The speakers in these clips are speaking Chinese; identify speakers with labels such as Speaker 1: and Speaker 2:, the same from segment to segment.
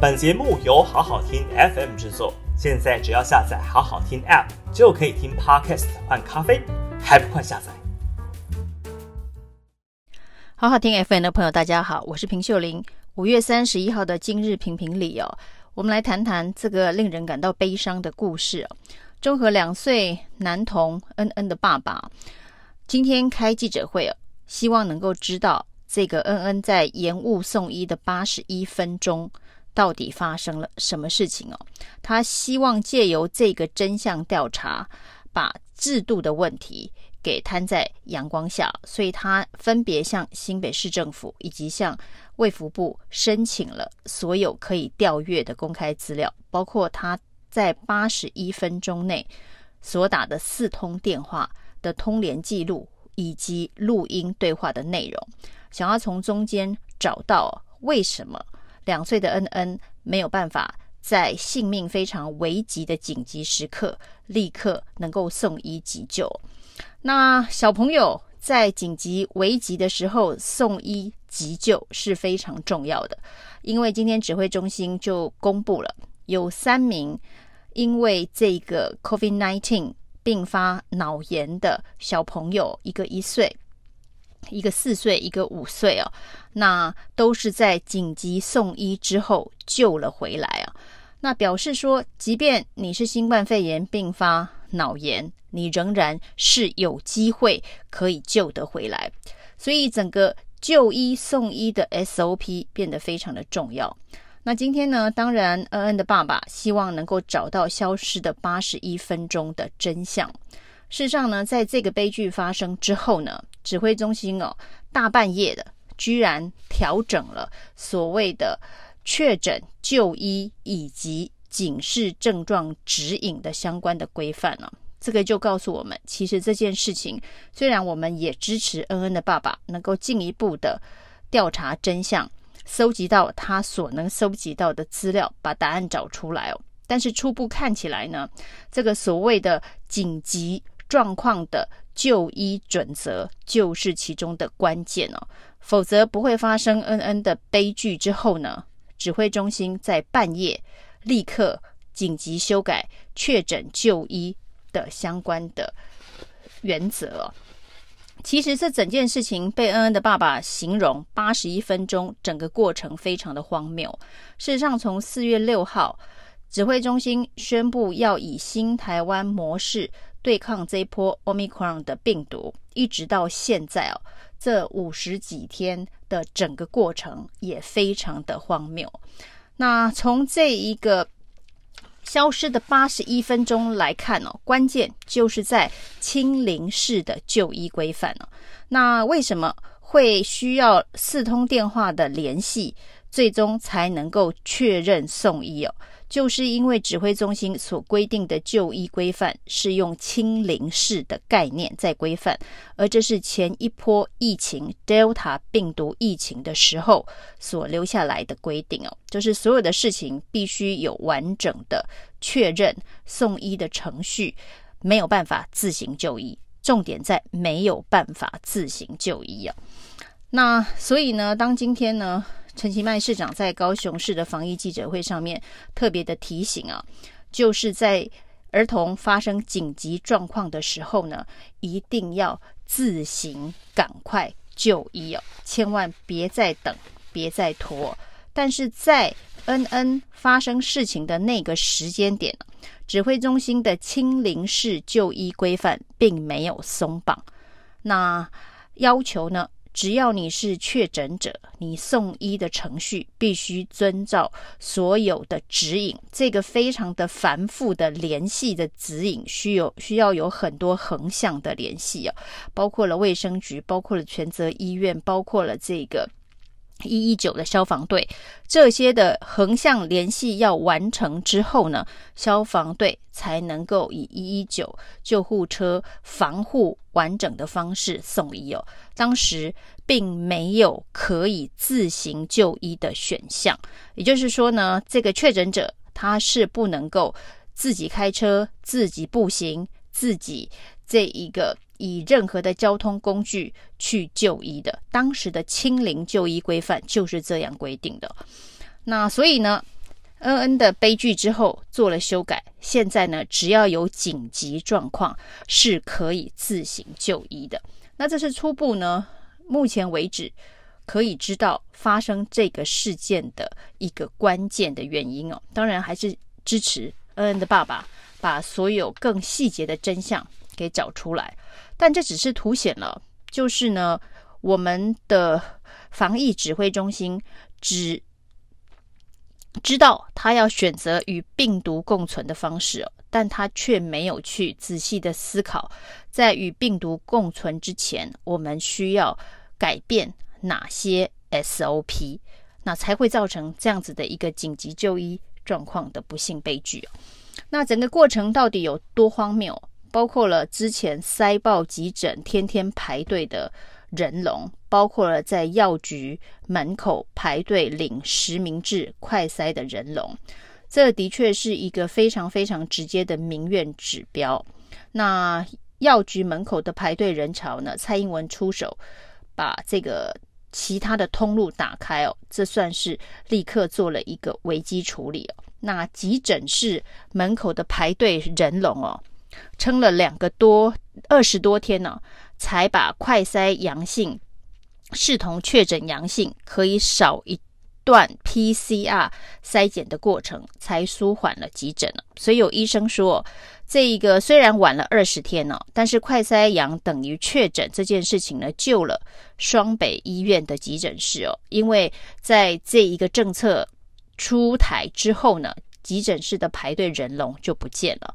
Speaker 1: 本节目由好好听 FM 制作，现在只要下载好好听 App 就可以听 Podcast 换咖啡，还不快下载？
Speaker 2: 好好听 FM 的朋友，大家好，我是平秀玲。五月三十一号的今日评评里哦，我们来谈谈这个令人感到悲伤的故事哦。中和两岁男童恩恩的爸爸今天开记者会哦，希望能够知道。这个恩恩在延误送医的八十一分钟，到底发生了什么事情哦？他希望借由这个真相调查，把制度的问题给摊在阳光下，所以他分别向新北市政府以及向卫福部申请了所有可以调阅的公开资料，包括他在八十一分钟内所打的四通电话的通联记录以及录音对话的内容。想要从中间找到为什么两岁的恩恩没有办法在性命非常危急的紧急时刻立刻能够送医急救。那小朋友在紧急危急的时候送医急救是非常重要的，因为今天指挥中心就公布了有三名因为这个 COVID-19 并发脑炎的小朋友，一个一岁。一个四岁，一个五岁哦，那都是在紧急送医之后救了回来啊。那表示说，即便你是新冠肺炎并发脑炎，你仍然是有机会可以救得回来。所以整个就医送医的 SOP 变得非常的重要。那今天呢，当然恩恩的爸爸希望能够找到消失的八十一分钟的真相。事实上呢，在这个悲剧发生之后呢，指挥中心哦，大半夜的居然调整了所谓的确诊就医以及警示症状指引的相关的规范哦。这个就告诉我们，其实这件事情虽然我们也支持恩恩的爸爸能够进一步的调查真相，搜集到他所能搜集到的资料，把答案找出来哦。但是初步看起来呢，这个所谓的紧急。状况的就医准则就是其中的关键哦，否则不会发生恩恩的悲剧之后呢，指挥中心在半夜立刻紧急修改确诊就医的相关的原则。其实这整件事情被恩恩的爸爸形容八十一分钟，整个过程非常的荒谬。事实上，从四月六号指挥中心宣布要以新台湾模式。对抗这一波 Omicron 的病毒，一直到现在哦，这五十几天的整个过程也非常的荒谬。那从这一个消失的八十一分钟来看哦，关键就是在清零式的就医规范哦。那为什么会需要四通电话的联系，最终才能够确认送医哦？就是因为指挥中心所规定的就医规范是用清零式的概念在规范，而这是前一波疫情 Delta 病毒疫情的时候所留下来的规定哦，就是所有的事情必须有完整的确认送医的程序，没有办法自行就医，重点在没有办法自行就医啊。那所以呢，当今天呢，陈其迈市长在高雄市的防疫记者会上面特别的提醒啊，就是在儿童发生紧急状况的时候呢，一定要自行赶快就医哦，千万别再等，别再拖。但是在恩恩发生事情的那个时间点，指挥中心的清零式就医规范并没有松绑，那要求呢？只要你是确诊者，你送医的程序必须遵照所有的指引。这个非常的繁复的联系的指引，需有需要有很多横向的联系哦，包括了卫生局，包括了全责医院，包括了这个。一一九的消防队，这些的横向联系要完成之后呢，消防队才能够以一一九救护车防护完整的方式送医哦。当时并没有可以自行就医的选项，也就是说呢，这个确诊者他是不能够自己开车、自己步行、自己这一个。以任何的交通工具去就医的，当时的清零就医规范就是这样规定的。那所以呢，恩恩的悲剧之后做了修改，现在呢，只要有紧急状况是可以自行就医的。那这是初步呢，目前为止可以知道发生这个事件的一个关键的原因哦。当然还是支持恩恩的爸爸把所有更细节的真相给找出来，但这只是凸显了，就是呢，我们的防疫指挥中心只。知道他要选择与病毒共存的方式，但他却没有去仔细的思考，在与病毒共存之前，我们需要改变哪些 SOP，那才会造成这样子的一个紧急就医状况的不幸悲剧。那整个过程到底有多荒谬？包括了之前塞爆急诊，天天排队的。人龙包括了在药局门口排队领实名制快筛的人龙，这的确是一个非常非常直接的民怨指标。那药局门口的排队人潮呢？蔡英文出手把这个其他的通路打开哦，这算是立刻做了一个危机处理哦。那急诊室门口的排队人龙哦，撑了两个多二十多天呢、才把快筛阳性视同确诊阳性，可以少一段 PCR 筛检的过程，才舒缓了急诊了。所以有医生说，这一个虽然晚了二十天呢，但是快筛阳等于确诊这件事情呢，救了双北医院的急诊室哦。因为在这一个政策出台之后呢。急诊室的排队人龙就不见了，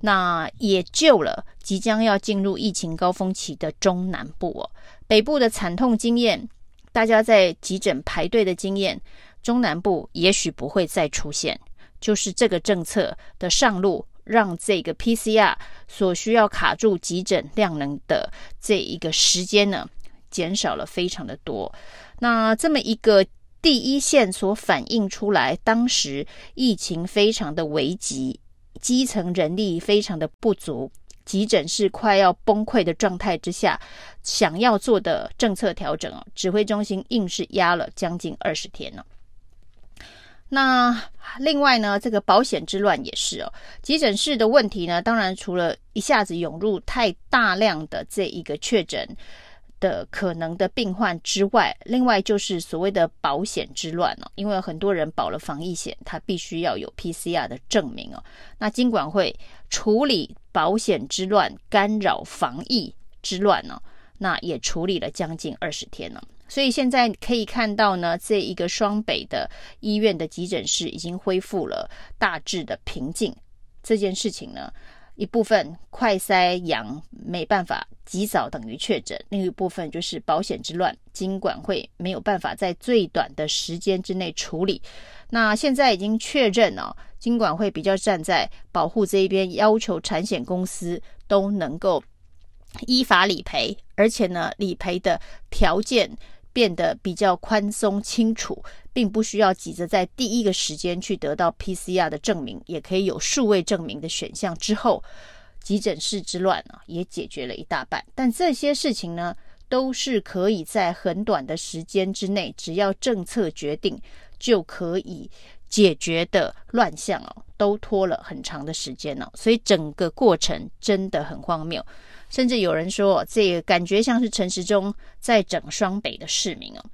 Speaker 2: 那也救了即将要进入疫情高峰期的中南部哦。北部的惨痛经验，大家在急诊排队的经验，中南部也许不会再出现。就是这个政策的上路，让这个 PCR 所需要卡住急诊量能的这一个时间呢，减少了非常的多。那这么一个。第一线所反映出来，当时疫情非常的危急，基层人力非常的不足，急诊室快要崩溃的状态之下，想要做的政策调整哦，指挥中心硬是压了将近二十天呢。那另外呢，这个保险之乱也是哦，急诊室的问题呢，当然除了一下子涌入太大量的这一个确诊。的可能的病患之外，另外就是所谓的保险之乱哦，因为很多人保了防疫险，他必须要有 PCR 的证明哦。那金管会处理保险之乱，干扰防疫之乱呢，那也处理了将近二十天了。所以现在可以看到呢，这一个双北的医院的急诊室已经恢复了大致的平静。这件事情呢，一部分快筛阳没办法及早等于确诊，另一部分就是保险之乱，金管会没有办法在最短的时间之内处理。那现在已经确认了，金管会比较站在保护这一边，要求产险公司都能够依法理赔，而且呢，理赔的条件变得比较宽松清楚。并不需要急着在第一个时间去得到 PCR 的证明，也可以有数位证明的选项。之后，急诊室之乱啊，也解决了一大半。但这些事情呢，都是可以在很短的时间之内，只要政策决定就可以解决的乱象哦，都拖了很长的时间呢。所以整个过程真的很荒谬，甚至有人说，这个感觉像是陈时中在整双北的市民哦。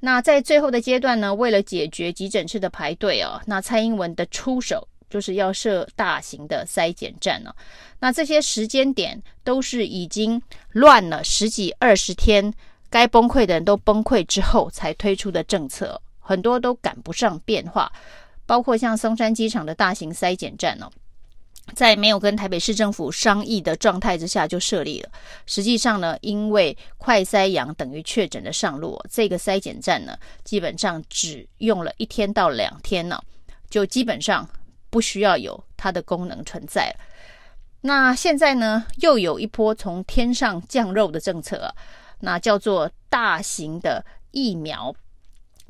Speaker 2: 那在最后的阶段呢，为了解决急诊室的排队哦，那蔡英文的出手就是要设大型的筛检站哦。那这些时间点都是已经乱了十几二十天，该崩溃的人都崩溃之后才推出的政策，很多都赶不上变化，包括像松山机场的大型筛检站哦。在没有跟台北市政府商议的状态之下就设立了。实际上呢，因为快筛阳等于确诊的上路，这个筛检站呢，基本上只用了一天到两天呢，就基本上不需要有它的功能存在了。那现在呢，又有一波从天上降肉的政策，那叫做大型的疫苗。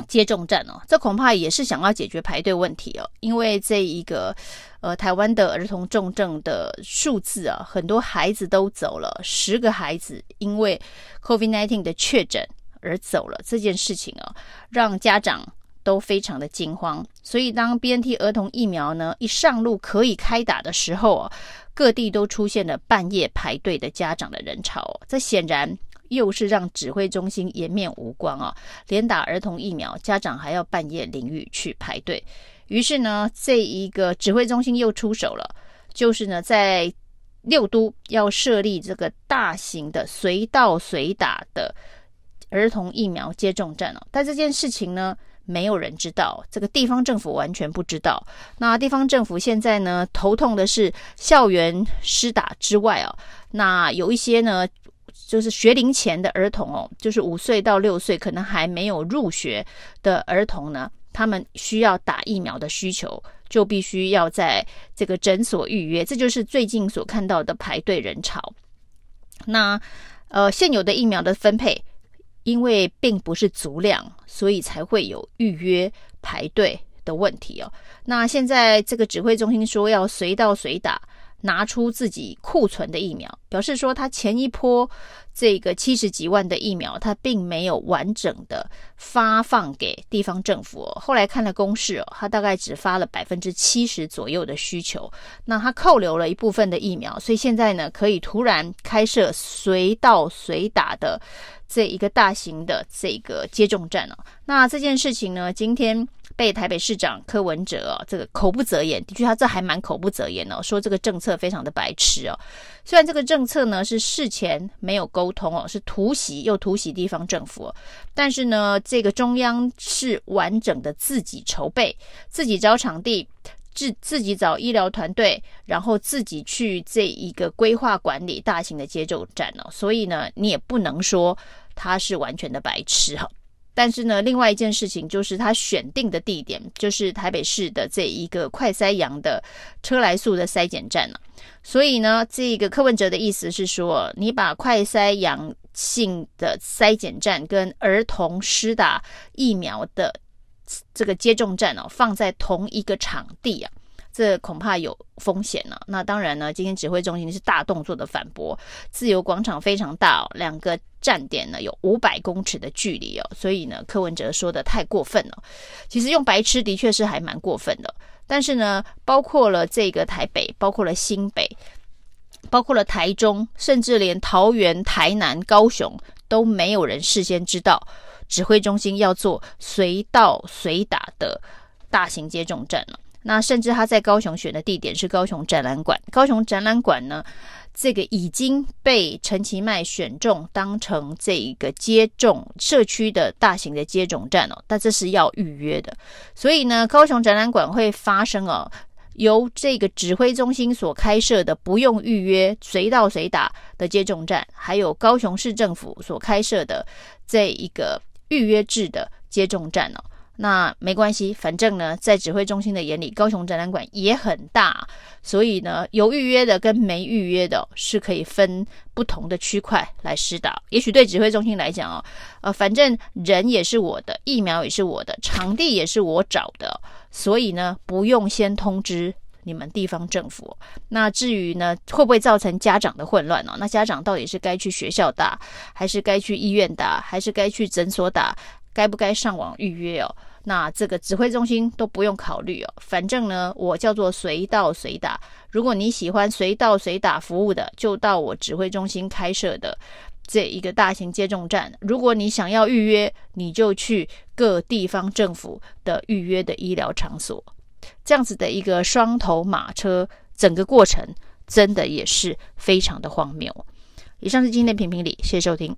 Speaker 2: 接种站哦，这恐怕也是想要解决排队问题哦，因为这一个呃台湾的儿童重症的数字啊，很多孩子都走了，十个孩子因为 COVID-19 的确诊而走了，这件事情啊，让家长都非常的惊慌。所以当 BNT 儿童疫苗呢一上路可以开打的时候啊，各地都出现了半夜排队的家长的人潮。这显然又是让指挥中心颜面无光啊！连打儿童疫苗，家长还要半夜淋雨去排队。于是呢，这一个指挥中心又出手了，就是呢在。六都要设立这个大型的随到随打的儿童疫苗接种站哦，但这件事情呢，没有人知道，这个地方政府完全不知道。那地方政府现在呢，头痛的是校园施打之外啊，那有一些呢，就是学龄前的儿童哦，就是五岁到六岁，可能还没有入学的儿童呢，他们需要打疫苗的需求。就必须要在这个诊所预约，这就是最近所看到的排队人潮。那呃，现有的疫苗的分配，因为并不是足量，所以才会有预约排队的问题哦。那现在这个指挥中心说要随到随打。拿出自己库存的疫苗，表示说他前一波这个七十几万的疫苗，它并没有完整的发放给地方政府哦。后来看了公示哦，他大概只发了百分之七十左右的需求，那他扣留了一部分的疫苗，所以现在呢，可以突然开设随到随打的这一个大型的这个接种站哦。那这件事情呢，今天。被台北市长柯文哲哦，这个口不择言，的确他这还蛮口不择言哦，说这个政策非常的白痴哦。虽然这个政策呢是事前没有沟不同哦，是突袭又突袭地方政府，但是呢，这个中央是完整的自己筹备，自己找场地，自自己找医疗团队，然后自己去这一个规划管理大型的接种站哦，所以呢，你也不能说他是完全的白痴哈。但是呢，另外一件事情就是他选定的地点就是台北市的这一个快筛阳的车来素的筛检站了。所以呢，这个柯文哲的意思是说，你把快筛阳性的筛检站跟儿童施打疫苗的这个接种站哦，放在同一个场地啊。这恐怕有风险呢。那当然呢，今天指挥中心是大动作的反驳。自由广场非常大哦，两个站点呢有五百公尺的距离哦，所以呢，柯文哲说的太过分了。其实用白痴的确是还蛮过分的。但是呢，包括了这个台北，包括了新北，包括了台中，甚至连桃园、台南、高雄都没有人事先知道指挥中心要做随到随打的大型接种站了。那甚至他在高雄选的地点是高雄展览馆，高雄展览馆呢，这个已经被陈其迈选中当成这一个接种社区的大型的接种站哦，但这是要预约的，所以呢，高雄展览馆会发生哦，由这个指挥中心所开设的不用预约、随到随打的接种站，还有高雄市政府所开设的这一个预约制的接种站哦。那没关系，反正呢，在指挥中心的眼里，高雄展览馆也很大，所以呢，有预约的跟没预约的是可以分不同的区块来施打。也许对指挥中心来讲哦，呃，反正人也是我的，疫苗也是我的，场地也是我找的，所以呢，不用先通知你们地方政府。那至于呢，会不会造成家长的混乱哦？那家长到底是该去学校打，还是该去医院打，还是该去诊所打？该不该上网预约哦？那这个指挥中心都不用考虑哦。反正呢，我叫做随到随打。如果你喜欢随到随打服务的，就到我指挥中心开设的这一个大型接种站。如果你想要预约，你就去各地方政府的预约的医疗场所。这样子的一个双头马车，整个过程真的也是非常的荒谬。以上是今天的评评理，谢谢收听。